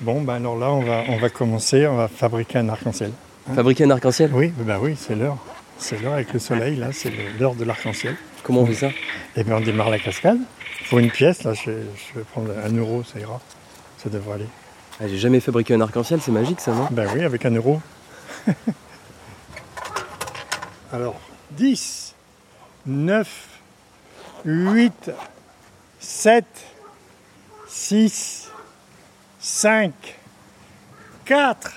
Bon, ben alors là, on va, on va commencer, on va fabriquer un arc-en-ciel. Fabriquer un arc-en-ciel? Oui, bah oui, c'est l'heure. C'est l'heure avec le soleil, là, c'est l'heure de l'arc-en-ciel. Comment on fait ça? Et bien on démarre la cascade. Il faut une pièce, là, je vais, je vais prendre un euro, ça ira. Ça devrait aller. Ah, J'ai jamais fabriqué un arc-en-ciel, c'est magique ça, non? Ben oui, avec un euro. Alors, 10, 9, 8, 7, 6, 5, 4,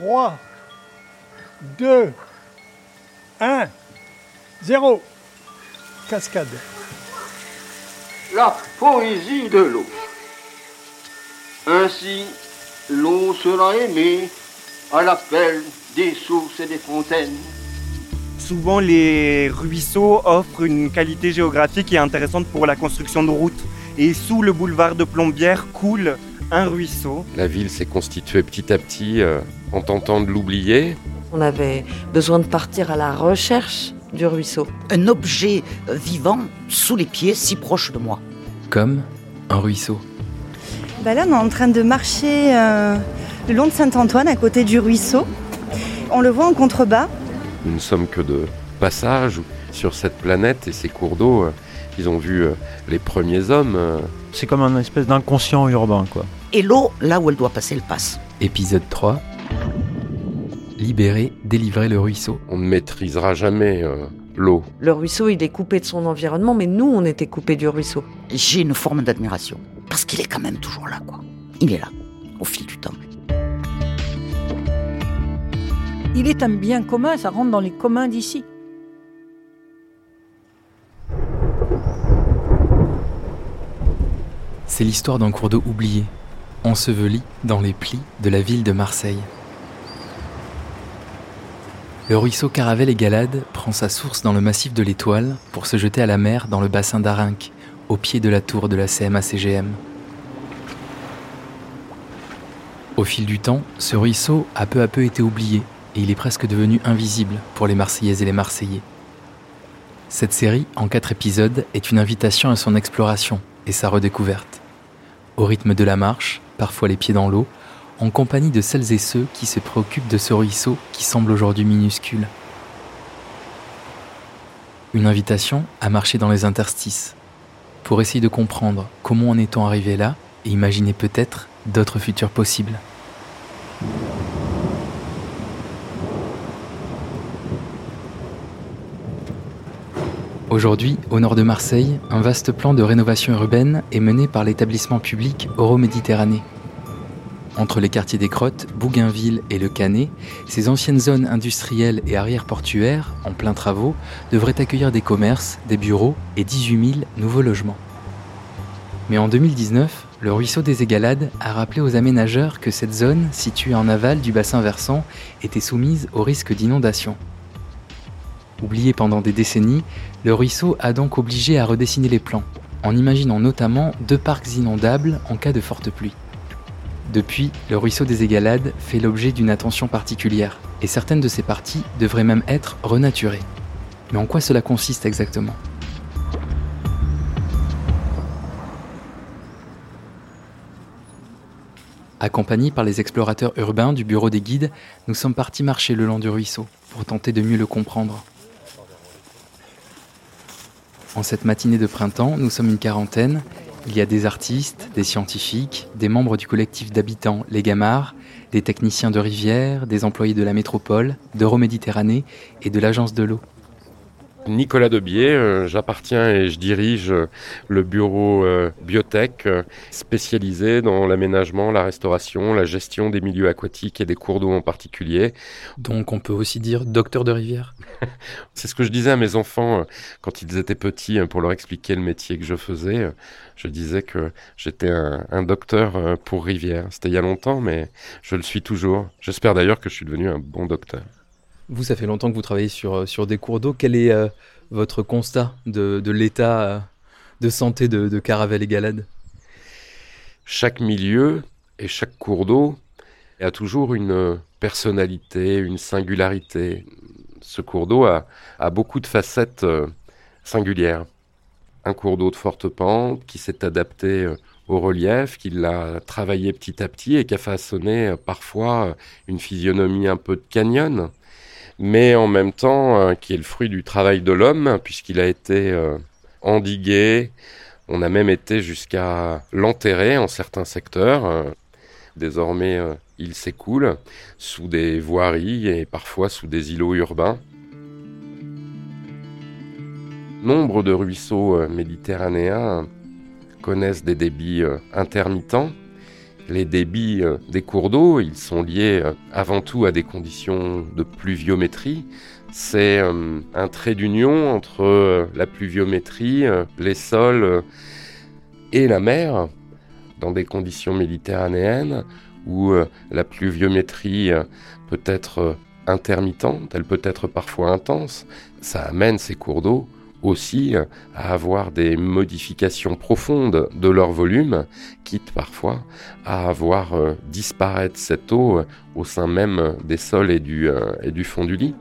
3, 2, 1, 0. Cascade. La poésie de l'eau. Ainsi, l'eau sera aimée à l'appel des sources et des fontaines. Souvent, les ruisseaux offrent une qualité géographique qui est intéressante pour la construction de routes. Et sous le boulevard de Plombières coule un ruisseau. La ville s'est constituée petit à petit euh, en tentant de l'oublier. On avait besoin de partir à la recherche du ruisseau. Un objet vivant sous les pieds, si proche de moi. Comme un ruisseau. Bah là, on est en train de marcher euh, le long de Saint-Antoine, à côté du ruisseau. On le voit en contrebas. Nous ne sommes que de passage sur cette planète et ces cours d'eau. euh, ils ont vu les premiers hommes. C'est comme un espèce d'inconscient urbain, quoi. Et l'eau, là où elle doit passer, elle passe. Épisode 3. Libérer, délivrer le ruisseau. on ne maîtrisera jamais euh, l'eau. Le ruisseau, il est coupé de son environnement, mais nous, on était coupés du ruisseau. J'ai une forme d'admiration. Parce qu'il est quand même toujours là, quoi. Il est là, au fil du temps. Il est un bien commun, ça rentre dans les communs d'ici. C'est l'histoire d'un cours d'eau oublié, enseveli dans les plis de la ville de Marseille. Le ruisseau Caravelle et Galade prend sa source dans le massif de l'Étoile pour se jeter à la mer dans le bassin d'Arinque, au pied de la tour de la CMA-CGM. Au fil du temps, ce ruisseau a peu à peu été oublié et il est presque devenu invisible pour les Marseillaises et les Marseillais. Cette série, en quatre épisodes, est une invitation à son exploration et sa redécouverte. Au rythme de la marche, parfois les pieds dans l'eau, en compagnie de celles et ceux qui se préoccupent de ce ruisseau qui semble aujourd'hui minuscule. Une invitation à marcher dans les interstices, pour essayer de comprendre comment en est-on arrivé là et imaginer peut-être d'autres futurs possibles. Aujourd'hui, au nord de Marseille, un vaste plan de rénovation urbaine est mené par l'établissement public Euroméditerranée. Entre les quartiers des Crottes, Bougainville et Le Canet, ces anciennes zones industrielles et arrière-portuaires, en plein travaux, devraient accueillir des commerces, des bureaux et 18 000 nouveaux logements. Mais en 2019, le ruisseau des Égalades a rappelé aux aménageurs que cette zone, située en aval du bassin versant, était soumise au risque d'inondation. Oublié pendant des décennies, le ruisseau a donc obligé à redessiner les plans, en imaginant notamment deux parcs inondables en cas de forte pluie. Depuis, le ruisseau des Égalades fait l'objet d'une attention particulière, et certaines de ses parties devraient même être renaturées. Mais en quoi cela consiste exactement? Accompagnés par les explorateurs urbains du bureau des guides, nous sommes partis marcher le long du ruisseau pour tenter de mieux le comprendre. En cette matinée de printemps, nous sommes une quarantaine. Il y a des artistes, des scientifiques, des membres du collectif d'habitants Les Gamards, des techniciens de rivière, des employés de la métropole, d'Euroméditerranée et de l'agence de l'eau. Nicolas Debier, euh, j'appartiens et je dirige euh, le bureau euh, biotech spécialisé dans l'aménagement, la restauration, la gestion des milieux aquatiques et des cours d'eau en particulier. Donc on peut aussi dire docteur de rivière. C'est ce que je disais à mes enfants quand ils étaient petits pour leur expliquer le métier que je faisais. Je disais que j'étais un, un docteur pour rivière. C'était il y a longtemps, mais je le suis toujours. J'espère d'ailleurs que je suis devenu un bon docteur. Vous, ça fait longtemps que vous travaillez sur, euh, sur des cours d'eau. Quel est euh, votre constat de, de l'état euh, de santé de, Caravelle et Galade? Chaque milieu et chaque cours d'eau a toujours une personnalité, une singularité. Ce cours d'eau a, a beaucoup de facettes singulières. Un cours d'eau de forte pente qui s'est adapté au relief, qui l'a travaillé petit à petit et qui a façonné parfois une physionomie un peu de canyon, mais en même temps qui est le fruit du travail de l'homme, puisqu'il a été endigué, on a même été jusqu'à l'enterrer en certains secteurs. Désormais, il s'écoule sous des voiries et parfois sous des îlots urbains. Nombre de ruisseaux euh, méditerranéens connaissent des débits euh, intermittents. Les débits euh, des cours d'eau, ils sont liés avant tout à des conditions de pluviométrie. C'est un trait d'union entre la pluviométrie, les sols et la mer dans des conditions méditerranéennes où la pluviométrie peut être intermittente, elle peut être parfois intense. Ça amène ces cours d'eau aussi euh, à avoir des modifications profondes de leur volume, quitte parfois à avoir euh, disparaître cette eau euh, au sein même des sols et du, et du fond du lit.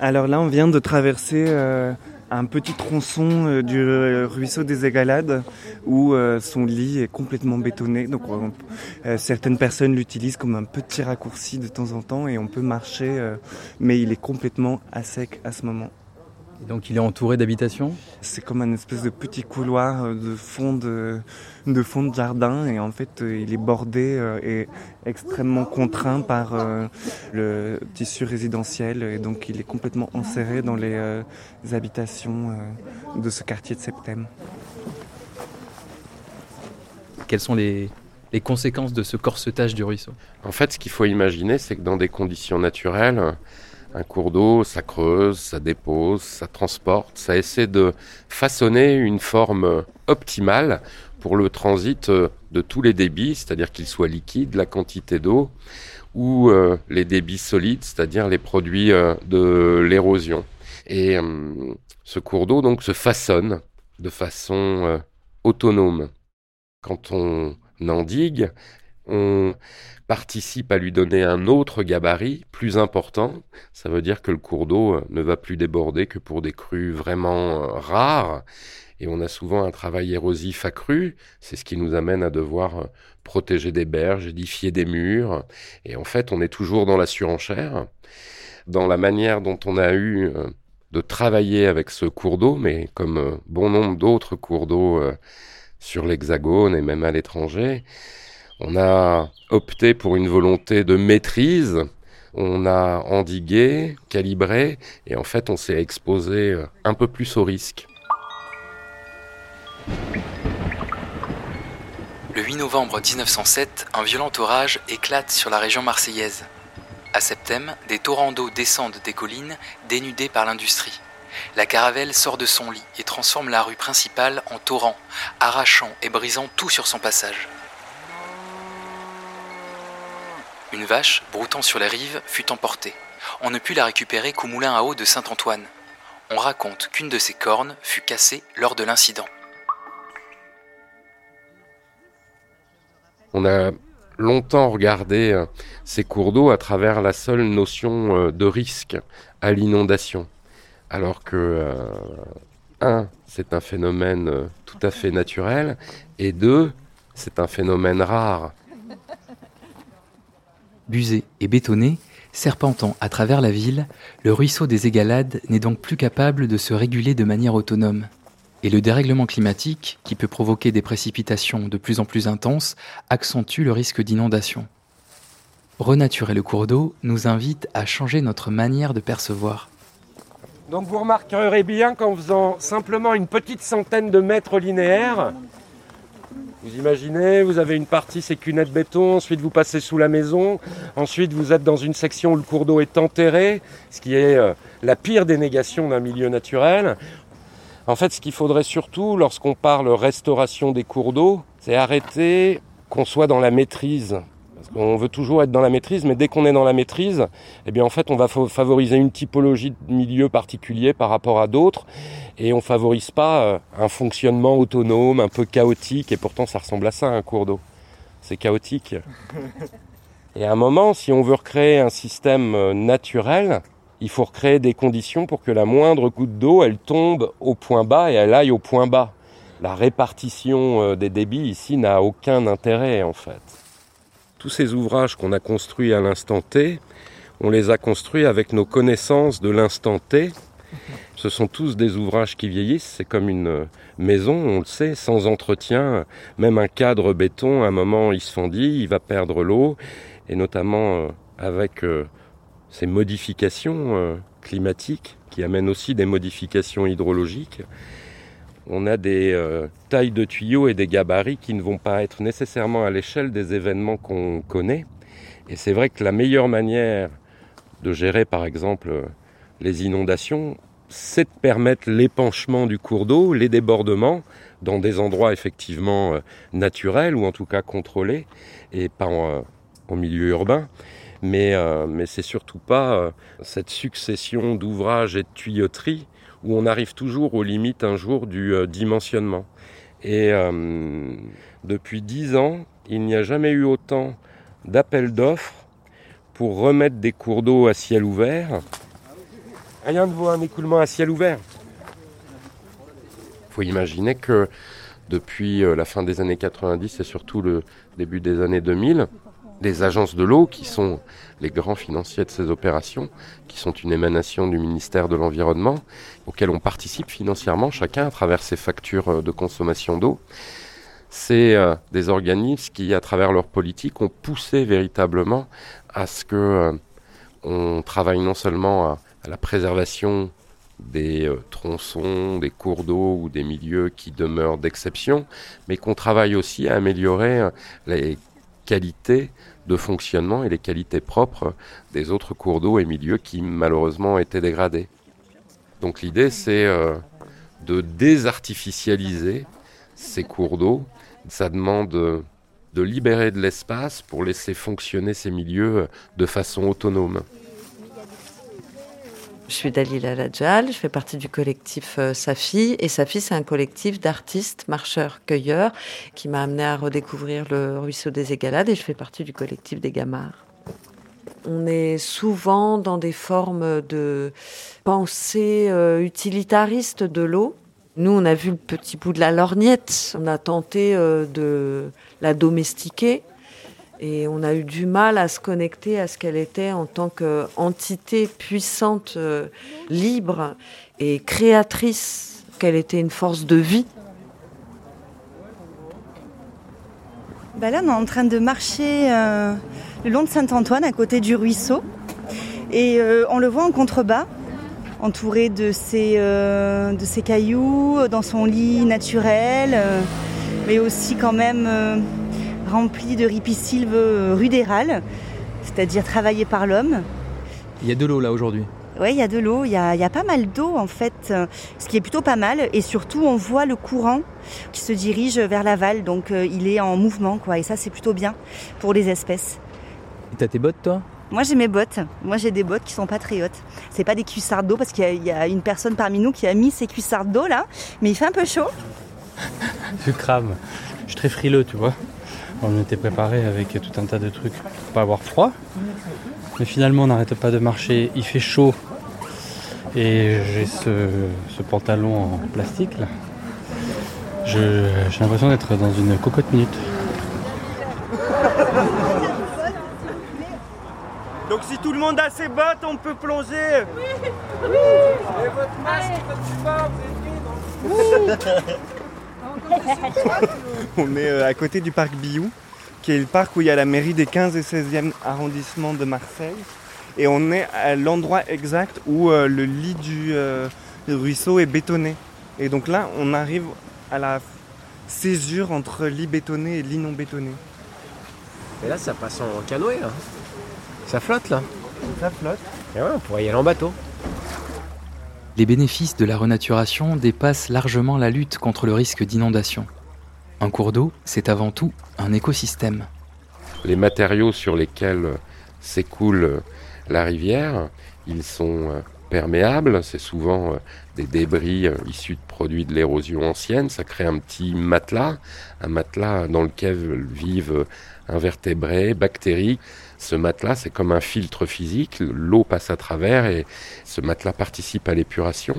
Alors là, on vient de traverser un petit tronçon euh, du euh, ruisseau des Égalades où euh, son lit est complètement bétonné. Donc certaines personnes l'utilisent comme un petit raccourci de temps en temps et on peut marcher, mais il est complètement à sec à ce moment donc il est entouré d'habitations? C'est comme un espèce de petit couloir euh, de fond de, de fond de jardin. Et en fait euh, il est bordé euh, et extrêmement contraint par le tissu résidentiel. Et donc il est complètement enserré dans les habitations de ce quartier de Septem. Quelles sont les, les conséquences de ce corsetage du ruisseau? En fait, ce qu'il faut imaginer, c'est que dans des conditions naturelles, un cours d'eau, ça creuse, ça dépose, ça transporte, ça essaie de façonner une forme optimale pour le transit euh, de tous les débits, c'est-à-dire qu'ils soient liquides, la quantité d'eau, ou euh, les débits solides, c'est-à-dire les produits euh, de l'érosion. Et ce cours d'eau donc se façonne de façon autonome. Quand on endigue, on participe à lui donner un autre gabarit plus important. Ça veut dire que le cours d'eau euh, ne va plus déborder que pour des crues vraiment euh, rares. Et on a souvent un travail érosif accru. C'est ce qui nous amène à devoir euh, protéger des berges, édifier des murs. Et en fait, on est toujours dans la surenchère, dans la manière dont on a eu de travailler avec ce cours d'eau, mais comme bon nombre d'autres cours d'eau sur l'Hexagone et même à l'étranger. On a opté pour une volonté de maîtrise. On a endigué, calibré, et en fait, on s'est exposé euh, un peu plus au risque. Le 8 novembre 1907, un violent orage éclate sur la région marseillaise. À Septem, des torrents d'eau descendent des collines, dénudées par l'industrie. La caravelle sort de son lit et transforme la rue principale en torrent, arrachant et brisant tout sur son passage. Une vache, broutant sur les rives, fut emportée. On ne put la récupérer qu'au moulin à eau de Saint-Antoine. On raconte qu'une de ses cornes fut cassée lors de l'incident. On a longtemps regardé euh, ces cours d'eau à travers la seule notion euh, de risque à l'inondation. Alors que, euh, un, c'est un phénomène tout à fait naturel, et deux, c'est un phénomène rare. Busé et bétonné, serpentant à travers la ville, le ruisseau des Égalades n'est donc plus capable de se réguler de manière autonome. Et le dérèglement climatique, qui peut provoquer des précipitations de plus en plus intenses, accentue le risque d'inondation. Renaturer le cours d'eau nous invite à changer notre manière de percevoir. Donc vous remarquerez bien qu'en faisant simplement une petite centaine de mètres linéaires, vous imaginez, vous avez une partie, c'est cunette béton, ensuite vous passez sous la maison, ensuite vous êtes dans une section où le cours d'eau est enterré, ce qui est euh, la pire dénégation d'un milieu naturel. En fait, ce qu'il faudrait surtout, lorsqu'on parle restauration des cours d'eau, c'est arrêter qu'on soit dans la maîtrise. Qu'on veut toujours être dans la maîtrise, mais dès qu'on est dans la maîtrise, eh bien en fait, on va favoriser une typologie de milieu particulier par rapport à d'autres et on favorise pas euh, un fonctionnement autonome, un peu chaotique, et pourtant ça ressemble à ça un cours d'eau. C'est chaotique. Et à un moment, si on veut recréer un système euh, naturel, il faut recréer des conditions pour que la moindre goutte d'eau, elle tombe au point bas et elle aille au point bas. La répartition euh, des débits ici n'a aucun intérêt en fait. Tous ces ouvrages qu'on a construits à l'instant T, on les a construits avec nos connaissances de l'instant T. Ce sont tous des ouvrages qui vieillissent, c'est comme une euh, maison, on le sait, sans entretien. Même un cadre béton, à un moment, il se fendit, il va perdre l'eau, et notamment euh, avec ces modifications climatiques qui amènent aussi des modifications hydrologiques on a des euh, tailles de tuyaux et des gabarits qui ne vont pas être nécessairement à l'échelle des événements qu'on connaît. Et c'est vrai que la meilleure manière de gérer, par exemple, les inondations, c'est de permettre l'épanchement du cours d'eau, les débordements, dans des endroits effectivement euh, naturels ou en tout cas contrôlés, et pas en, euh, milieu urbain. Mais, mais c'est surtout pas cette succession d'ouvrages et de tuyauteries où on arrive toujours aux limites un jour du euh, dimensionnement. Et euh, depuis dix ans, il n'y a jamais eu autant d'appels d'offres pour remettre des cours d'eau à ciel ouvert. Rien ne vaut un écoulement à ciel ouvert. Il faut imaginer que depuis euh, la fin des années 90 et surtout le début des années 2000, les agences de l'eau, qui sont les grands financiers de ces opérations, qui sont une émanation du ministère de l'Environnement, auxquels on participe financièrement chacun à travers ses factures euh, de consommation d'eau. C'est euh, des organismes qui, à travers leur politique, ont poussé véritablement à ce que euh, on travaille non seulement à, la préservation des tronçons, des cours d'eau ou des milieux qui demeurent d'exception, mais qu'on travaille aussi à améliorer les qualités de fonctionnement et les qualités propres des autres cours d'eau et milieux qui malheureusement étaient dégradés. Donc l'idée c'est euh, de désartificialiser ces cours d'eau. Ça demande de libérer de l'espace pour laisser fonctionner ces milieux de façon autonome. Je suis Dalila Ladjal, je fais partie du collectif euh, Safi. Et Safi, c'est un collectif d'artistes, marcheurs, cueilleurs, qui m'a amené à redécouvrir le ruisseau des Égalades. Et je fais partie du collectif des Gamards. On est souvent dans des formes de pensée euh, utilitariste de l'eau. Nous, on a vu le petit bout de la lorgnette. On a tenté euh, de la domestiquer et on a eu du mal à se connecter à ce qu'elle était en tant qu'entité puissante, euh, libre et créatrice, qu'elle était une force de vie. Bah là, on est en train de marcher euh, le long de Saint-Antoine, à côté du ruisseau. Et euh, on le voit en contrebas, entouré de ces, de ces cailloux, dans son lit naturel, mais aussi quand même rempli de ripisylves rudérales, c'est-à-dire travaillé par l'homme. Il y a de l'eau là aujourd'hui oui, il y a de l'eau, il, y a, pas mal d'eau en fait, ce qui est plutôt pas mal. Et surtout, on voit le courant qui se dirige vers l'aval, donc euh, il est en mouvement, quoi. Et ça, c'est plutôt bien pour les espèces. Et t'as tes bottes, toi? Moi, j'ai mes bottes. Moi, j'ai des bottes qui sont patriotes. C'est pas des cuissards d'eau parce qu'il y, a une personne parmi nous qui a mis ces cuissards d'eau là, mais il fait un peu chaud. Je crame. Je suis très frileux, tu vois. On était préparé avec tout un tas de trucs pour pas avoir froid. Mais finalement, on n'arrête pas de marcher. Il fait chaud. Et j'ai ce, pantalon en plastique là. J'ai l'impression d'être dans une cocotte minute. Donc si tout le monde a ses bottes, on peut plonger. Oui, oui. Et votre masque quand tu vous êtes On est euh, à côté du parc Biou, qui est le parc où il y a la mairie des 15 et 16e arrondissements de Marseille. Et on est à l'endroit exact où euh, le lit du euh, ruisseau est bétonné. Et donc là, on arrive à la césure entre lit bétonné et lit non bétonné. Et là, ça passe en canoë, là. Ça flotte, là. Ça flotte. Et ouais, on pourrait y aller en bateau. Les bénéfices de la renaturation dépassent largement la lutte contre le risque d'inondation. Un cours d'eau, c'est avant tout un écosystème. Les matériaux sur lesquels s'écoule la rivière, ils sont euh, perméables, c'est souvent euh, des débris euh, issus de produits de l'érosion ancienne, ça crée un petit matelas, un matelas dans lequel vivent invertébrés, bactéries. Ce matelas, c'est comme un filtre physique, l'eau passe à travers et ce matelas participe à l'épuration.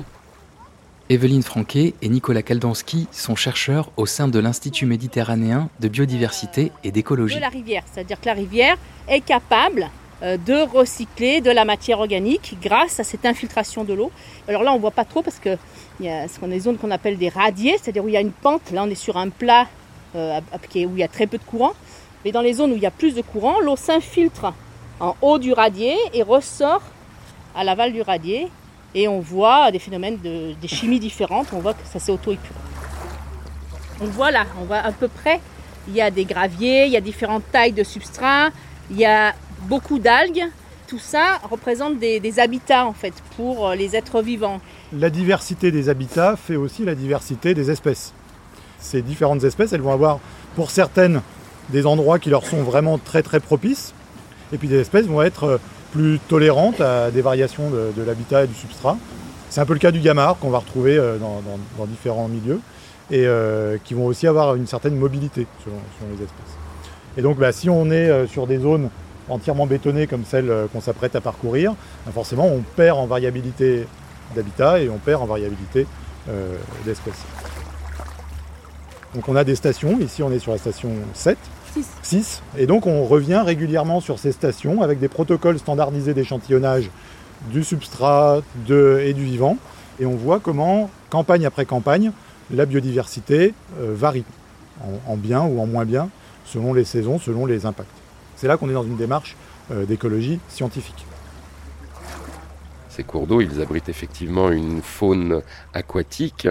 Evelyne Franquet et Nicolas Kaldanski sont chercheurs au sein de l'Institut méditerranéen de biodiversité et d'écologie. De la rivière, c'est-à-dire que la rivière est capable euh, de recycler de la matière organique grâce à cette infiltration de l'eau. Alors là, on ne voit pas trop parce que il y a ce qu'on des zones qu'on appelle des radiers, c'est-à-dire où il y a une pente. Là, on est sur un plat euh, où il y a très peu de courant. Mais dans les zones où il y a plus de courant, l'eau s'infiltre en haut du radier et ressort à l'aval du radier. Et on voit des phénomènes de des chimies différentes. On voit que ça s'est auto-épuré. On voit là, on voit à peu près, il y a des graviers, il y a différentes tailles de substrats, il y a beaucoup d'algues. Tout ça représente des, des habitats en fait pour euh, les êtres vivants. La diversité des habitats fait aussi la diversité des espèces. Ces différentes espèces, elles vont avoir pour certaines des endroits qui leur sont vraiment très très propices, et puis des espèces vont être euh, plus tolérantes à des variations de, l'habitat et du substrat. C'est un peu le cas du gamard qu'on va retrouver euh, dans, différents milieux et euh, qui vont aussi avoir une certaine mobilité selon, les espèces. Et donc bah, si on est sur des zones entièrement bétonnées comme celles qu'on s'apprête à parcourir, bah, forcément on perd en variabilité d'habitat et on perd en variabilité d'espèces. Donc on a des stations, ici on est sur la station 7, 6. Et donc on revient régulièrement sur ces stations avec des protocoles standardisés d'échantillonnage du substrat et du vivant. Et on voit comment, campagne après campagne, la biodiversité euh, varie, en, en bien ou en moins bien, selon les saisons, selon les impacts. C'est là qu'on est dans une démarche euh, d'écologie scientifique. Cours d'eau, ils abritent effectivement une faune aquatique,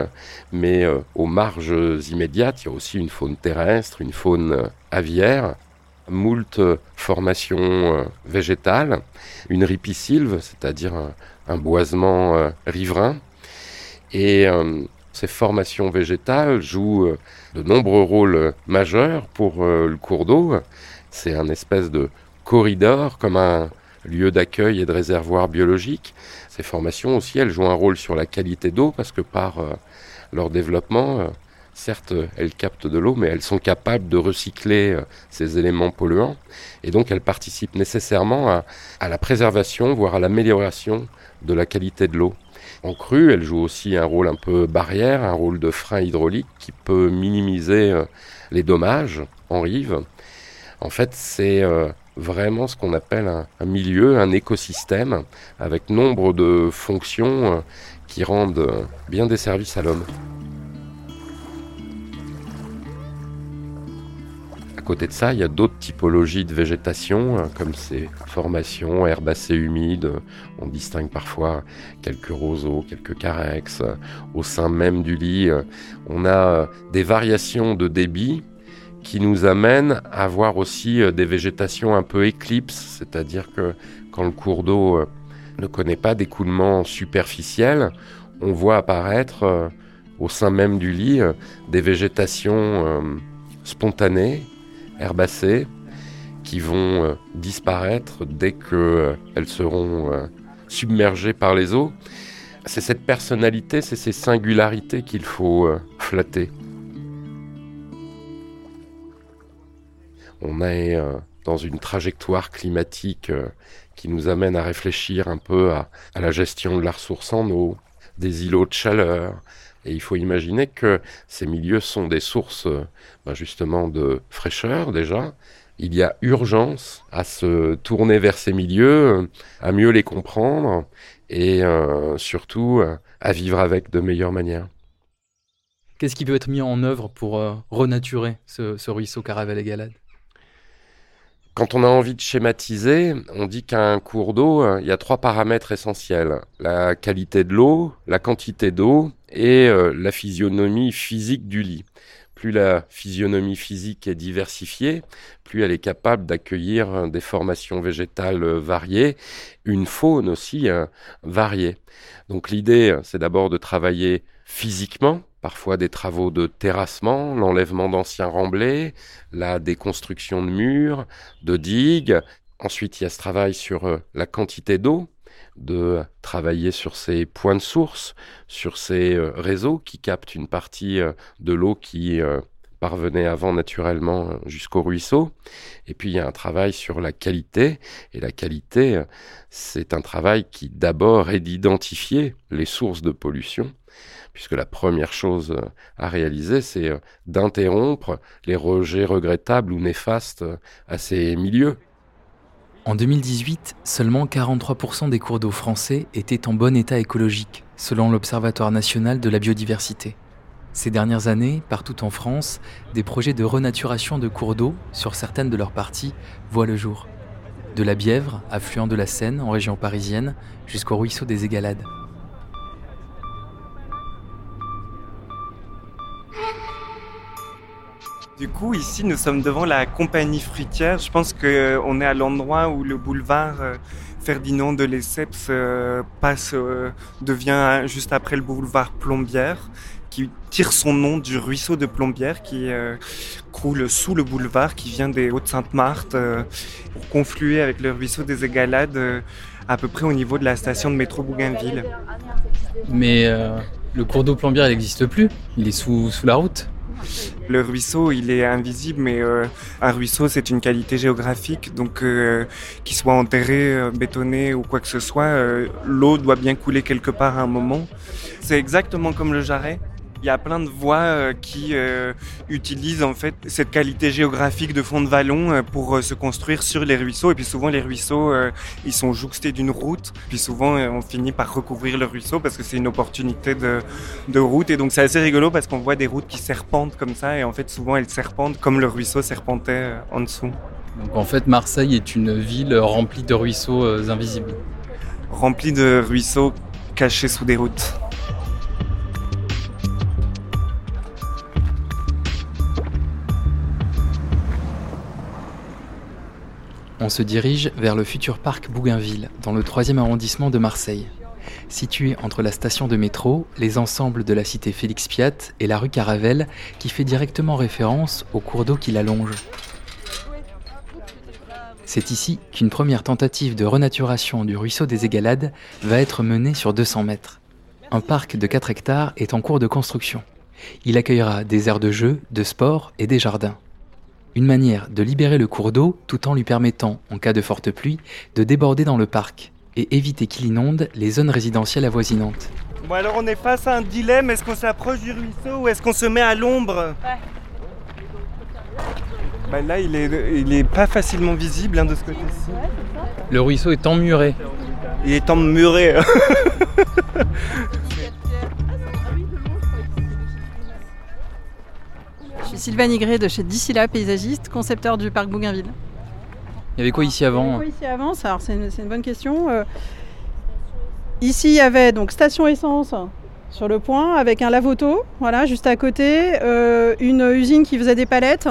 mais euh, aux marges immédiates, il y a aussi une faune terrestre, une faune aviaire, moult formations euh, végétales, une ripisylve, c'est-à-dire un, boisement euh, riverain, et ces formations végétales jouent de nombreux rôles majeurs pour le cours d'eau. C'est un espèce de corridor, comme un lieu d'accueil et de réservoir biologique. Ces formations aussi, elles jouent un rôle sur la qualité d'eau parce que par euh, leur développement, euh, certes, elles captent de l'eau, mais elles sont capables de recycler euh, ces éléments polluants. Et donc, elles participent nécessairement à, la préservation, voire à l'amélioration de la qualité de l'eau. En crue, elle joue aussi un rôle un peu barrière, un rôle de frein hydraulique qui peut minimiser les dommages en rive. En fait, c'est vraiment ce qu'on appelle un, un milieu, un écosystème, avec nombre de fonctions euh, qui rendent euh, bien des services à l'homme. À côté de ça, il y a d'autres typologies de végétation, hein, comme ces formations herbacées humides. On distingue parfois quelques roseaux, quelques carex. Au sein même du lit, euh, on a euh, des variations de débit qui nous amènent à voir aussi euh, des végétations un peu éclipses, c'est-à-dire que quand le cours d'eau euh, ne connaît pas d'écoulement superficiel, on voit apparaître euh, au sein même du lit des végétations spontanées, herbacées, qui vont disparaître dès qu'elles seront submergées par les eaux. C'est cette personnalité, c'est ces singularités qu'il faut flatter. On est euh, dans une trajectoire climatique euh, qui nous amène à réfléchir un peu à, la gestion de la ressource en eau, des îlots de chaleur. Et il faut imaginer que ces milieux sont des sources euh, ben, justement de fraîcheur déjà. Il y a urgence à se tourner vers ces milieux, à mieux les comprendre et surtout à vivre avec de meilleures manières. Qu'est-ce qui peut être mis en œuvre pour renaturer ce, ce ruisseau Caravelle et Galade? Quand on a envie de schématiser, on dit qu'un cours d'eau, euh, il y a trois paramètres essentiels. La qualité de l'eau, la quantité d'eau et euh, la physionomie physique du lit. Plus la physionomie physique est diversifiée, plus elle est capable d'accueillir euh, des formations végétales variées, une faune aussi variée. Donc l'idée, c'est d'abord de travailler physiquement, parfois des travaux de terrassement, l'enlèvement d'anciens remblais, la déconstruction de murs, de digues. Ensuite, il y a ce travail sur euh, la quantité d'eau, de travailler sur ces points de source, sur ces euh, réseaux qui captent une partie euh, de l'eau qui parvenait avant naturellement jusqu'au ruisseau. Et puis il y a un travail sur la qualité. Et la qualité, c'est un travail qui d'abord est d'identifier les sources de pollution puisque la première chose à réaliser, c'est d'interrompre les rejets regrettables ou néfastes à ces milieux. En 2018, seulement 43% des cours d'eau français étaient en bon état écologique, selon l'Observatoire national de la biodiversité. Ces dernières années, partout en France, des projets de renaturation de cours d'eau, sur certaines de leurs parties, voient le jour. De la Bièvre, affluent de la Seine en région parisienne, jusqu'au ruisseau des Égalades. Du coup, ici, nous sommes devant la compagnie fruitière. Je pense qu'on est à l'endroit où le boulevard euh, Ferdinand de Lesseps euh, passe, euh, devient juste après le boulevard Plombière, qui tire son nom du ruisseau de Plombière qui coule sous le boulevard, qui vient des Hauts-de-Sainte-Marthe, pour confluer avec le ruisseau des Égalades, à peu près au niveau de la station de métro Bougainville. Mais le cours d'eau Plombière, n'existe plus. Il est sous, sous la route. Le ruisseau, il est invisible, mais euh, un ruisseau, c'est une qualité géographique. Donc, euh, qu'il soit enterré, euh, bétonné ou quoi que ce soit, l'eau doit bien couler quelque part à un moment. C'est exactement comme le jarret. Il y a plein de voies euh, qui euh, utilisent en fait cette qualité géographique de fond de vallon euh, pour se construire sur les ruisseaux. Et puis souvent les ruisseaux, ils sont jouxtés d'une route. Puis souvent on finit par recouvrir le ruisseau parce que c'est une opportunité de, de route. Et donc c'est assez rigolo parce qu'on voit des routes qui serpentent comme ça. Et en fait souvent elles serpentent comme le ruisseau serpentait en dessous. Donc en fait Marseille est une ville remplie de ruisseaux invisibles. Remplie de ruisseaux cachés sous des routes. On se dirige vers le futur parc Bougainville, dans le 3e arrondissement de Marseille. Situé entre la station de métro, les ensembles de la cité Félix Piat et la rue Caravelle, qui fait directement référence au cours d'eau qui l'allonge. C'est ici qu'une première tentative de renaturation du ruisseau des Égalades va être menée sur 200 mètres. Un parc de 4 hectares est en cours de construction. Il accueillera des aires de jeux, de sport et des jardins. Une manière de libérer le cours d'eau tout en lui permettant, en cas de forte pluie, de déborder dans le parc et éviter qu'il inonde les zones résidentielles avoisinantes. Bon alors on est face à un dilemme, est-ce qu'on s'approche du ruisseau ou est-ce qu'on se met à l'ombre bah là il est, il est pas facilement visible hein, de ce côté-ci. Le ruisseau est emmuré. Il est emmuré. suis Sylvain Nigré de chez Dicila Paysagiste, concepteur du parc Bougainville. Il y avait quoi ici avant Il y avait quoi ici avant c'est une, bonne question. Euh, ici il y avait donc station essence sur le point avec un lave-auto, voilà, juste à côté, euh, une usine qui faisait des palettes,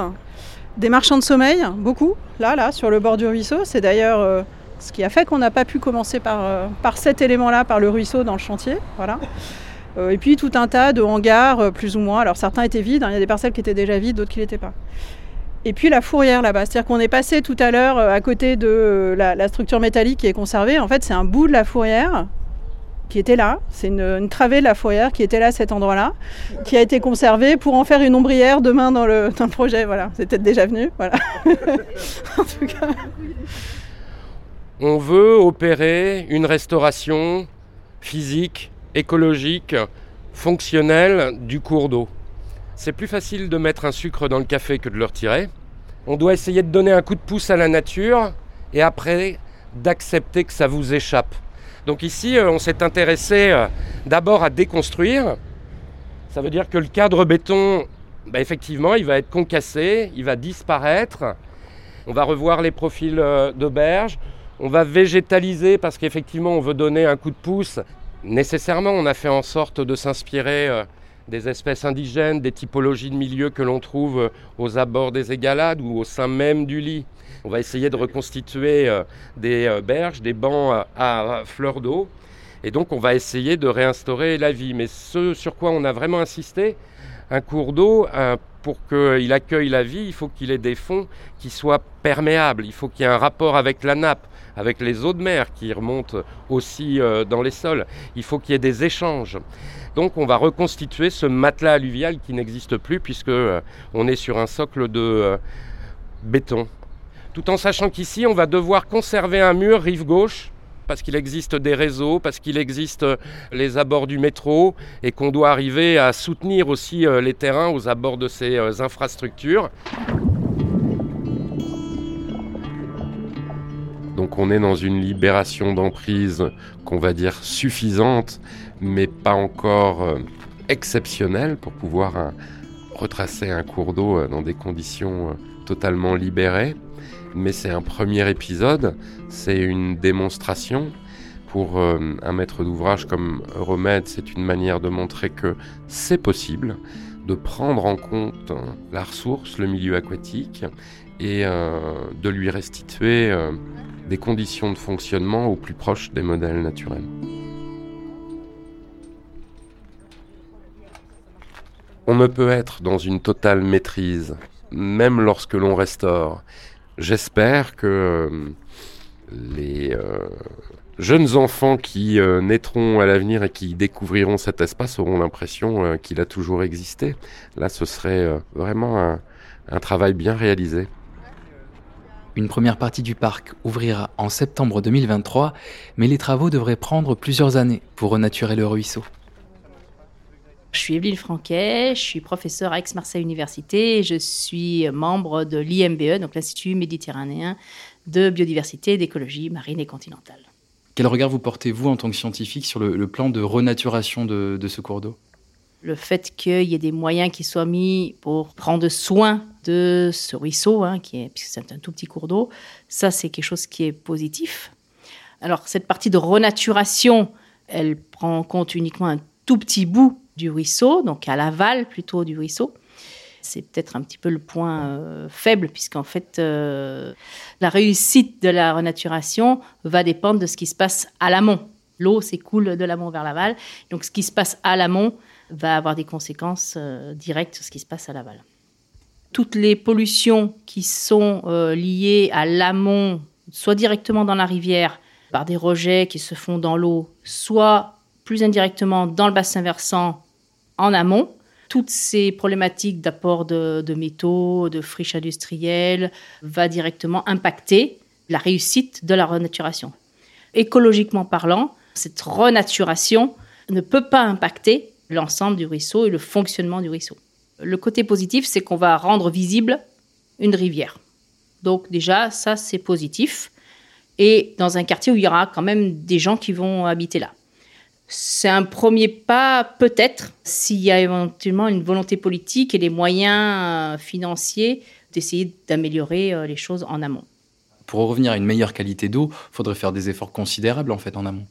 des marchands de sommeil, beaucoup, là, là, sur le bord du ruisseau. C'est d'ailleurs euh, ce qui a fait qu'on n'a pas pu commencer par, par cet élément-là, par le ruisseau dans le chantier, voilà. Euh, et puis tout un tas de hangars, euh, plus ou moins. Alors certains étaient vides, hein. il y a des parcelles qui étaient déjà vides, d'autres qui l'étaient pas. Et puis la fourrière là-bas, c'est-à-dire qu'on est passé tout à l'heure euh, à côté de la, structure métallique qui est conservée. En fait, c'est un bout de la fourrière qui était là. C'est une, travée de la fourrière qui était là cet endroit-là, qui a été conservée pour en faire une ombrière demain dans le, dans le projet. Voilà, c'est peut-être déjà venu. Voilà. en tout cas. On veut opérer une restauration physique écologique, fonctionnel du cours d'eau. C'est plus facile de mettre un sucre dans le café que de le retirer. On doit essayer de donner un coup de pouce à la nature et après d'accepter que ça vous échappe. Donc ici, euh, on s'est intéressé euh, d'abord à déconstruire. Ça veut dire que le cadre béton, bah, effectivement, il va être concassé, il va disparaître. On va revoir les profils euh, d'auberge. On va végétaliser parce qu'effectivement, on veut donner un coup de pouce Nécessairement, on a fait en sorte de s'inspirer euh, des espèces indigènes, des typologies de milieux que l'on trouve euh, aux abords des égalades ou au sein même du lit. On va essayer de reconstituer euh, des berges, des bancs à fleurs d'eau. Et donc on va essayer de réinstaurer la vie. Mais ce sur quoi on a vraiment insisté, un cours d'eau, euh, pour qu'il accueille la vie, il faut qu'il ait des fonds qui soient perméables. Il faut qu'il y ait un rapport avec la nappe, avec les eaux de mer qui remontent aussi euh, dans les sols. Il faut qu'il y ait des échanges. Donc on va reconstituer ce matelas alluvial qui n'existe plus puisque euh, on est sur un socle de béton. Tout en sachant qu'ici, on va devoir conserver un mur rive gauche parce qu'il existe des réseaux, parce qu'il existe euh, les abords du métro et qu'on doit arriver à soutenir aussi euh, les terrains aux abords de ces euh, infrastructures. Donc on est dans une libération d'emprise qu'on va dire suffisante, mais pas encore exceptionnelle pour pouvoir retracer un cours d'eau dans des conditions totalement libérées mais c'est un premier épisode, c'est une démonstration. Pour euh, un maître d'ouvrage comme Euromède, c'est une manière de montrer que c'est possible de prendre en compte la ressource, le milieu aquatique, et euh, de lui restituer euh, des conditions de fonctionnement au plus proche des modèles naturels. On ne peut être dans une totale maîtrise, même lorsque l'on restaure. J'espère que euh, les euh, jeunes enfants qui euh, naîtront à l'avenir et qui découvriront cet espace auront l'impression qu'il a toujours existé. Là, ce serait vraiment un, un travail bien réalisé. Une première partie du parc ouvrira en septembre 2023, mais les travaux devraient prendre plusieurs années pour renaturer le ruisseau. Je suis Evelyne Franquet, je suis professeure à Aix-Marseille Université et je suis membre de l'IMBE, donc l'Institut méditerranéen de biodiversité et d'écologie marine et continentale. Quel regard vous portez, vous, en tant que scientifique, sur le, plan de renaturation de, ce cours d'eau? Le fait qu'il y ait des moyens qui soient mis pour prendre soin de ce ruisseau, hein, qui est, puisque c'est un tout petit cours d'eau, ça c'est quelque chose qui est positif. Alors cette partie de renaturation, elle prend en compte uniquement un tout petit bout du ruisseau, donc à l'aval plutôt du ruisseau. C'est peut-être un petit peu le point euh, faible, puisqu'en fait, euh, la réussite de la renaturation va dépendre de ce qui se passe à l'amont. L'eau s'écoule de l'amont vers l'aval, donc ce qui se passe à l'amont va avoir des conséquences euh, directes sur ce qui se passe à l'aval. Toutes les pollutions qui sont liées à l'amont, soit directement dans la rivière, par des rejets qui se font dans l'eau, soit plus indirectement dans le bassin versant en amont. Toutes ces problématiques d'apport de, métaux, de friches industrielles, va directement impacter la réussite de la renaturation. Écologiquement parlant, cette renaturation ne peut pas impacter l'ensemble du ruisseau et le fonctionnement du ruisseau. Le côté positif, c'est qu'on va rendre visible une rivière. Donc déjà, ça, c'est positif. Et dans un quartier où il y aura quand même des gens qui vont habiter là. C'est un premier pas, peut-être, s'il y a éventuellement une volonté politique et des moyens euh, financiers d'essayer d'améliorer euh, les choses en amont. Pour revenir à une meilleure qualité d'eau, il faudrait faire des efforts considérables en fait en amont.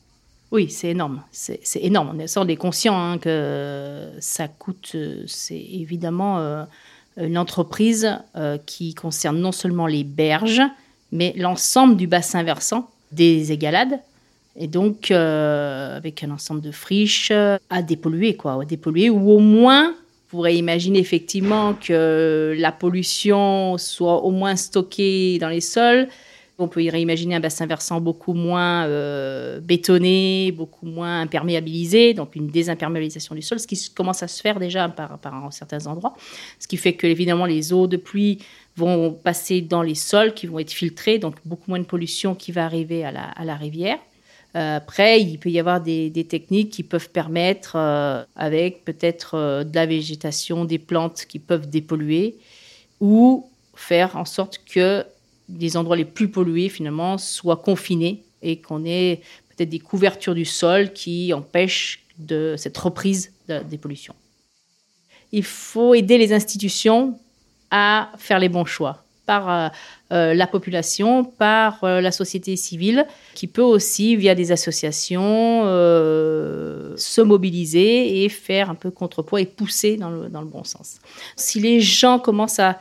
Oui, c'est énorme. C'est énorme. On est conscient hein, que ça coûte. Euh, c'est évidemment une entreprise qui concerne non seulement les berges, mais l'ensemble du bassin versant des égalades et donc euh, avec un ensemble de friches euh, à dépolluer, quoi, à dépolluer, ou au moins, on pourrait imaginer effectivement que la pollution soit au moins stockée dans les sols. On peut y réimaginer un bassin versant beaucoup moins euh, bétonné, beaucoup moins imperméabilisé, donc une désimperméabilisation du sol, ce qui commence à se faire déjà par, certains endroits. Ce qui fait que évidemment les eaux de pluie vont passer dans les sols, qui vont être filtrées, donc beaucoup moins de pollution qui va arriver à la rivière. Euh, après, il peut y avoir des, techniques qui peuvent permettre, euh, avec peut-être euh, de la végétation, des plantes qui peuvent dépolluer, ou faire en sorte que les endroits les plus pollués, finalement, soient confinés et qu'on ait peut-être des couvertures du sol qui empêchent de cette reprise des pollutions. Il faut aider les institutions à faire les bons choix par euh, euh, la population, par euh, la société civile, qui peut aussi, via des associations, se mobiliser et faire un peu contrepoids et pousser dans le, bon sens. Si les gens commencent à,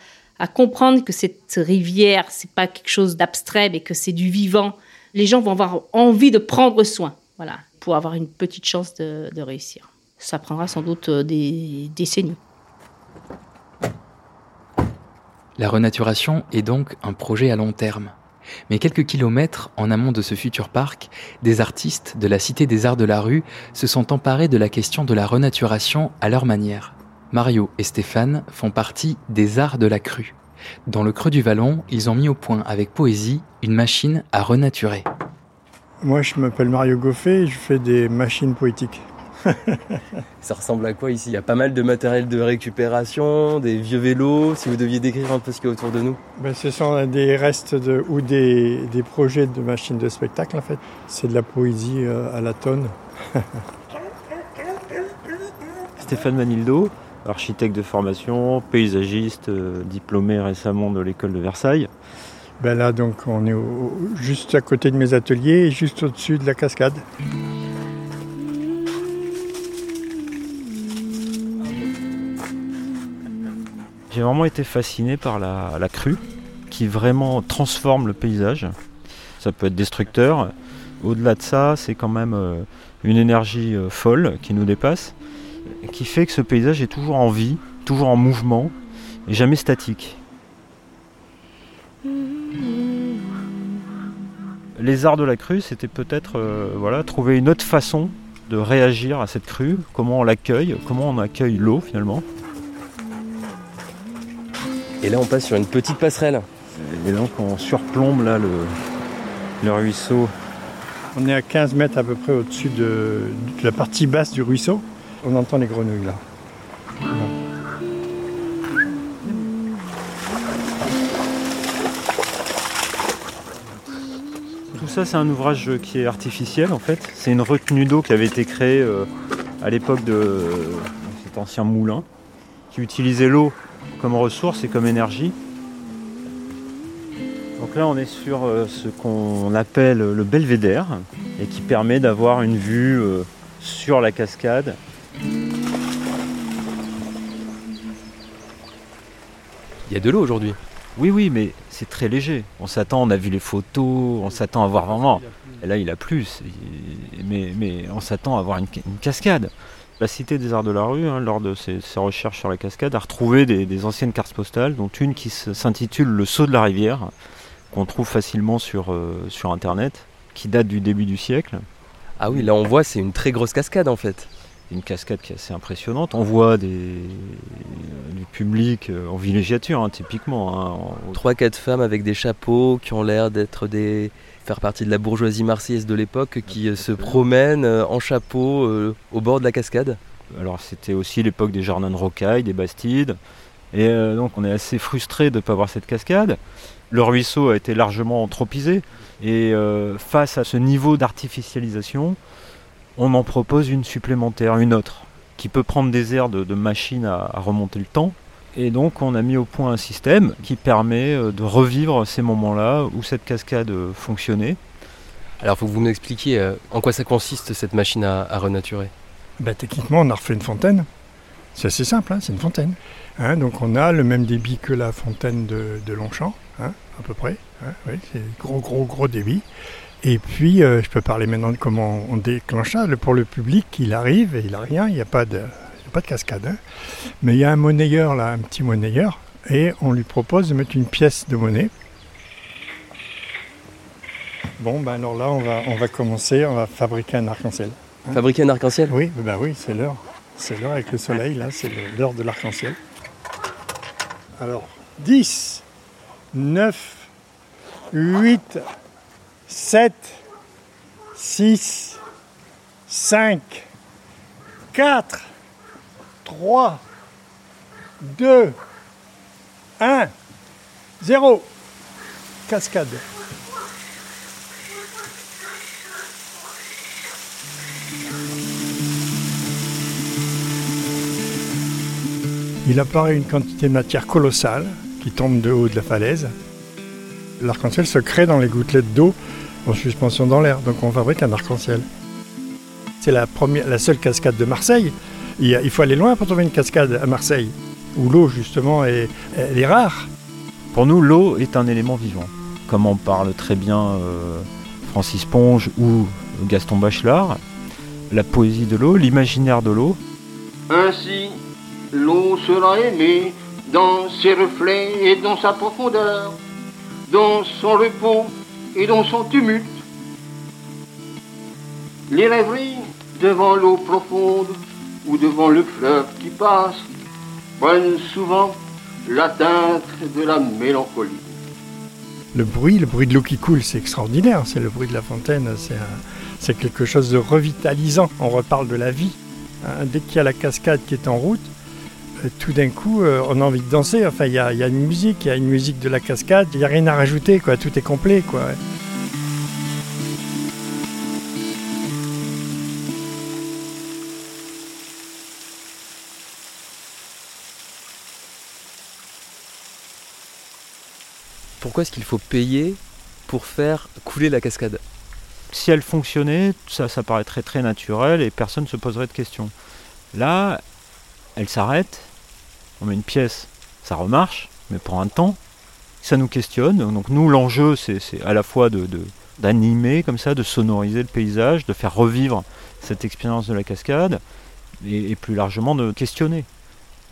comprendre que cette rivière, c'est pas quelque chose d'abstrait, mais que c'est du vivant, les gens vont avoir envie de prendre soin, voilà, pour avoir une petite chance de réussir. Ça prendra sans doute des décennies. La renaturation est donc un projet à long terme. Mais quelques kilomètres en amont de ce futur parc, des artistes de la Cité des Arts de la Rue se sont emparés de la question de la renaturation à leur manière. Mario et Stéphane font partie des Arts de la Crue. Dans le creux du vallon, ils ont mis au point avec poésie une machine à renaturer. Moi, je m'appelle Mario Goffet et je fais des machines poétiques. Ça ressemble à quoi ici? Il y a pas mal de matériel de récupération, des vieux vélos. Si vous deviez décrire un peu ce qu'il y a autour de nous? Ben, Ce sont des restes de, ou des, des, projets de machines de spectacle en fait. C'est de la poésie euh, à la tonne. Stéphane Manildo, architecte de formation, paysagiste, euh, diplômé récemment de l'école de Versailles. Ben là donc on est au, juste à côté de mes ateliers et juste au-dessus de la cascade. J'ai vraiment été fasciné par la, crue qui vraiment transforme le paysage. Ça peut être destructeur. Au-delà de ça, c'est quand même euh, une énergie euh, folle qui nous dépasse, qui fait que ce paysage est toujours en vie, toujours en mouvement et jamais statique. Les arts de la crue, c'était peut-être euh, voilà, trouver une autre façon de réagir à cette crue, comment on l'accueille, comment on accueille l'eau finalement. Et là, on passe sur une petite passerelle. Et donc, on surplombe là le, le ruisseau. On est à 15 mètres à peu près au-dessus de, de, la partie basse du ruisseau. On entend les grenouilles là. là. Tout ça, c'est un ouvrage qui est artificiel en fait. C'est une retenue d'eau qui avait été créée euh, à l'époque de euh, cet ancien moulin qui utilisait l'eau comme ressource et comme énergie. Donc là on est sur euh, ce qu'on appelle le belvédère et qui permet d'avoir une vue euh, sur la cascade. Il y a de l'eau aujourd'hui. Oui oui mais c'est très léger. On s'attend, on a vu les photos, on s'attend à voir vraiment. Et là il a plus. Mais, mais on s'attend à voir une, une cascade. La Cité des Arts de la Rue, hein, lors de ses, ses, recherches sur la cascade, a retrouvé des, des anciennes cartes postales, dont une qui s'intitule Le Saut de la Rivière, qu'on trouve facilement sur, euh, sur Internet, qui date du début du siècle. Ah oui, là on voit, c'est une très grosse cascade en fait. Une cascade qui est assez impressionnante. On voit des, du public en villégiature, hein, typiquement. Hein. Trois, quatre femmes avec des chapeaux qui ont l'air d'être des, faire partie de la bourgeoisie marseillaise de l'époque qui euh, se promènent euh, en chapeau euh, au bord de la cascade. Alors c'était aussi l'époque des jardins de rocaille, des bastides. Et donc on est assez frustré de ne pas voir cette cascade. Le ruisseau a été largement anthropisé. Et face à ce niveau d'artificialisation, on en propose une supplémentaire, une autre, qui peut prendre des airs de, machine à remonter le temps. Et donc on a mis au point un système qui permet euh, de revivre ces moments-là où cette cascade euh, fonctionnait. Alors il faut que vous m'expliquiez en quoi ça consiste cette machine à, à renaturer? Bah, techniquement on a refait une fontaine. C'est assez simple, hein, c'est une fontaine. Hein, donc on a le même débit que la fontaine de, de Longchamp, hein, à peu près. oui, c'est gros gros gros débit. Et puis euh, je peux parler maintenant de comment on déclenche ça. Pour le public, il arrive et il n'a rien, il n'y a pas de pas de cascade. Hein. Mais il y a un monnayeur là, un petit monnayeur, et on lui propose de mettre une pièce de monnaie. Bon, ben alors là, on va, on va commencer, on va fabriquer un arc-en-ciel. Hein. Fabriquer un arc-en-ciel? Oui, ben oui, c'est l'heure. C'est l'heure avec le soleil, là, c'est l'heure de l'arc-en-ciel. Alors, 10, 9, 8, 7, 6, 5, 4, 3, 2, 1, 0. Cascade. Il apparaît une quantité de matière colossale qui tombe de haut de la falaise. L'arc-en-ciel se crée dans les gouttelettes d'eau en suspension dans l'air, donc on fabrique un arc-en-ciel. C'est la, la seule cascade de Marseille il faut aller loin pour trouver une cascade à Marseille, où l'eau justement est, elle est rare. Pour nous, l'eau est un élément vivant, comme en parle très bien euh, Francis Ponge ou Gaston Bachelard. La poésie de l'eau, l'imaginaire de l'eau. Ainsi, l'eau sera aimée dans ses reflets et dans sa profondeur, dans son repos et dans son tumulte. Les rêveries devant l'eau profonde ou devant le fleuve qui passe prennent souvent l'atteinte de la mélancolie. Le bruit, le bruit de l'eau qui coule, c'est extraordinaire. C'est le bruit de la fontaine, c'est quelque chose de revitalisant. On reparle de la vie. Hein, dès qu'il y a la cascade qui est en route, euh, tout d'un coup, euh, on a envie de danser. Enfin, il y, a, une musique, il y a une musique de la cascade. Il n'y a rien à rajouter, quoi. Tout est complet, quoi. Pourquoi est-ce qu'il faut payer pour faire couler la cascade? Si elle fonctionnait, ça, ça paraîtrait très naturel et personne ne se poserait de questions. Là, elle s'arrête, on met une pièce, ça remarche, mais pour un temps, ça nous questionne. Donc nous, l'enjeu, c'est à la fois de, d'animer comme ça, de sonoriser le paysage, de faire revivre cette expérience de la cascade, et plus largement de questionner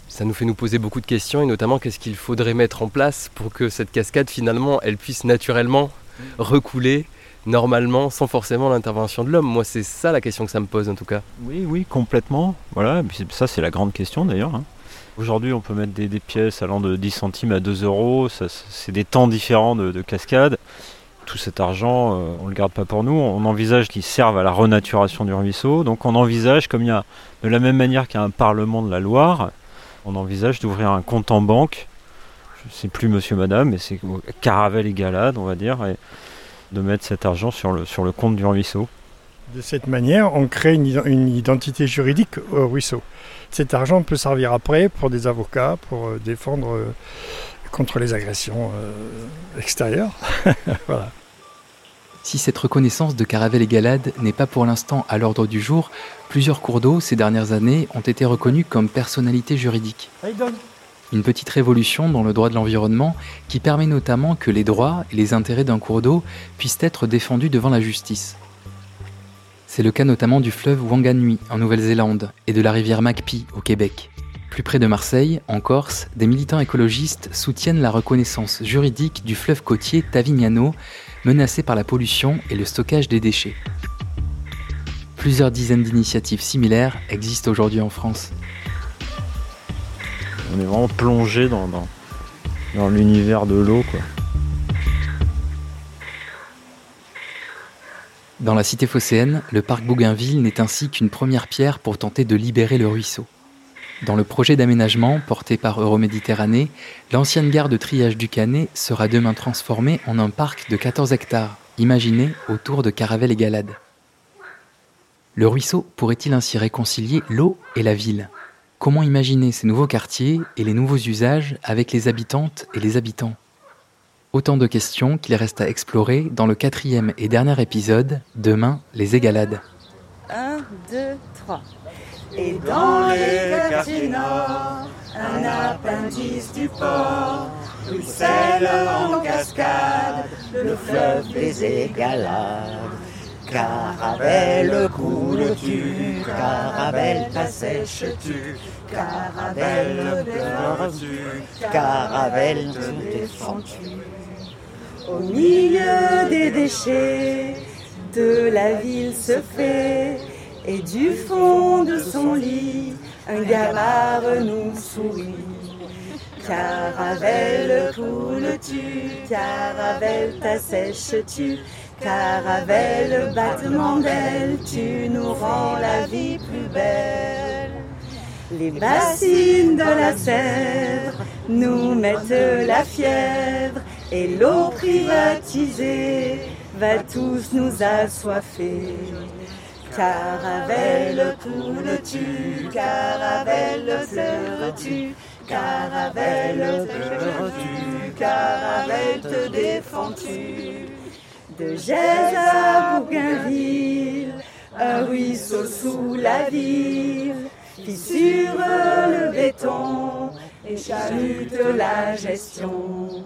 ça nous fait nous poser beaucoup de questions et notamment qu'est-ce qu'il faudrait mettre en place pour que cette cascade finalement elle puisse naturellement recouler normalement sans forcément l'intervention de l'homme? Moi c'est ça la question que ça me pose en tout cas. Oui oui complètement. Voilà, ça c'est la grande question d'ailleurs. Hein. Aujourd'hui on peut mettre des, pièces allant de 10 centimes à 2 euros, c'est des temps différents de, cascade. Tout cet argent, euh, on ne le garde pas pour nous. On envisage qu'il serve à la renaturation du ruisseau. Donc on envisage, comme il y a de la même manière qu'il y a un parlement de la Loire, on envisage d'ouvrir un compte en banque. Je ne sais plus monsieur, madame, mais c'est Caravelle et Galade, on va dire, et de mettre cet argent sur le, sur le compte du ruisseau. De cette manière, on crée une, identité juridique au ruisseau. Cet argent peut servir après pour des avocats, pour euh, défendre euh, contre les agressions euh, extérieures. voilà. Si cette reconnaissance de Caravelle et Galade n'est pas pour l'instant à l'ordre du jour, plusieurs cours d'eau ces dernières années ont été reconnus comme personnalité juridique. Une petite révolution dans le droit de l'environnement qui permet notamment que les droits et les intérêts d'un cours d'eau puissent être défendus devant la justice. C'est le cas notamment du fleuve Wanganui en Nouvelle-Zélande et de la rivière Macpie au Québec. Plus près de Marseille, en Corse, des militants écologistes soutiennent la reconnaissance juridique du fleuve côtier Tavignano menacés par la pollution et le stockage des déchets. Plusieurs dizaines d'initiatives similaires existent aujourd'hui en France. On est vraiment plongé dans, dans, l'univers de l'eau. Dans la cité phocéenne, le parc Bougainville n'est ainsi qu'une première pierre pour tenter de libérer le ruisseau. Dans le projet d'aménagement porté par Euroméditerranée, l'ancienne gare de triage du Canet sera demain transformée en un parc de 14 hectares, imaginé autour de Caravelle et Galade. Le ruisseau pourrait-il ainsi réconcilier l'eau et la ville? Comment imaginer ces nouveaux quartiers et les nouveaux usages avec les habitantes et les habitants? Autant de questions qu'il reste à explorer dans le quatrième et dernier épisode, Demain les égalades. 1, 2, 3. Et dans les quartiers nord, un appendice du port, ruisselle en cascade, le fleuve des égalades. Caravelle coule-tu, caravelle t'assèches-tu, caravelle pleures-tu, caravelle te défends-tu. Au milieu des déchets, de la ville se fait et du fond de son lit, un gamard nous sourit. Caravelle coule-tu, caravelle t'assèches-tu, caravelle battement d'aile, tu nous rends la vie plus belle. Les bassines de la Sèvre nous mettent la fièvre et l'eau privatisée va tous nous assoiffer. Caravelle coule-tu, caravelle pleures-tu, caravelle pleures-tu, caravelle te défends-tu? De Gèze à Bougainville, un ruisseau sous la ville, fissure le béton et chalute la gestion.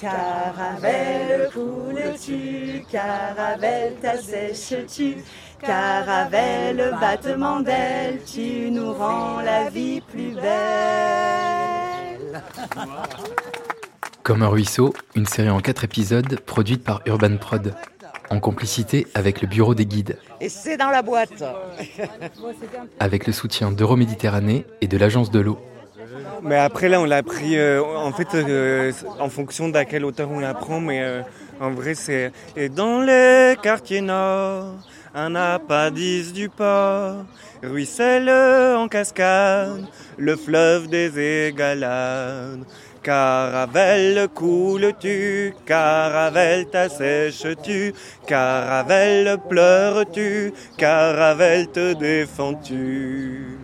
Caravelle coule-tu, caravelle t'assèches-tu, caravelle battement d'ailes, tu nous rends la vie plus belle. Comme un ruisseau, une série en quatre épisodes produite par Urban Prod, en complicité avec le Bureau des guides, Et c'est dans la boîte. avec le soutien d'Euroméditerranée et de l'Agence de l'eau. Mais après là, on l'a pris euh, en fait euh, en fonction d'à quelle hauteur on la prend, mais euh, en vrai c'est et dans les quartiers nord, un appendice du port, ruisselle en cascade, le fleuve des égalades. Caravelle coules-tu, caravelle t'assèches-tu, caravelle pleures-tu, caravelle te défends-tu?